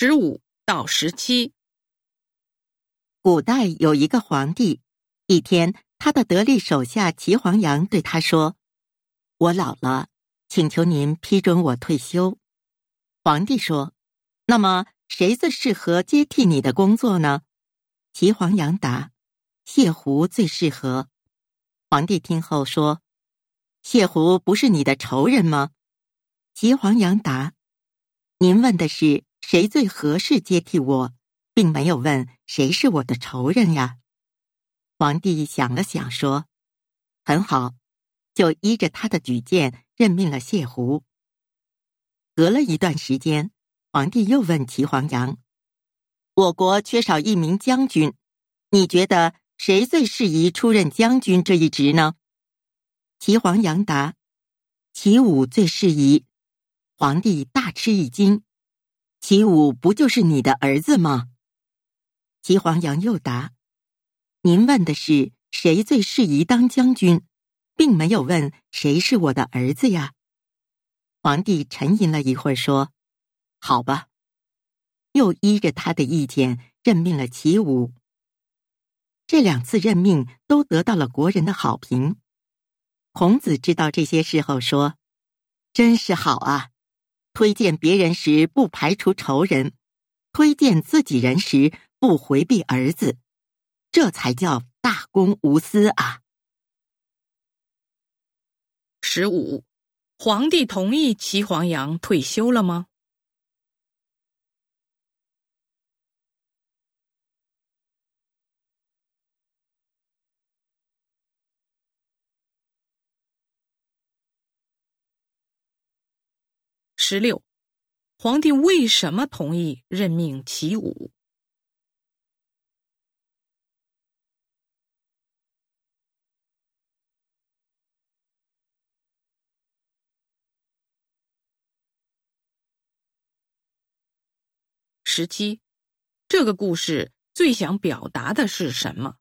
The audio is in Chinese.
十五到十七。古代有一个皇帝，一天，他的得力手下齐黄羊对他说：“我老了，请求您批准我退休。”皇帝说：“那么谁最适合接替你的工作呢？”齐黄羊答：“谢狐最适合。”皇帝听后说：“谢狐不是你的仇人吗？”齐黄羊答：“您问的是谁最合适接替我。”并没有问谁是我的仇人呀。皇帝想了想，说：“很好，就依着他的举荐任命了谢狐。”隔了一段时间，皇帝又问齐黄羊：“我国缺少一名将军，你觉得谁最适宜出任将军这一职呢？”齐黄羊答：“齐武最适宜。”皇帝大吃一惊：“齐武不就是你的儿子吗？”齐黄羊又答：“您问的是谁最适宜当将军，并没有问谁是我的儿子呀。”皇帝沉吟了一会儿，说：“好吧。”又依着他的意见任命了齐武。这两次任命都得到了国人的好评。孔子知道这些事后说：“真是好啊！推荐别人时不排除仇人，推荐自己人时。”不回避儿子，这才叫大公无私啊！十五，皇帝同意齐黄羊退休了吗？十六，皇帝为什么同意任命齐武？十七，这个故事最想表达的是什么？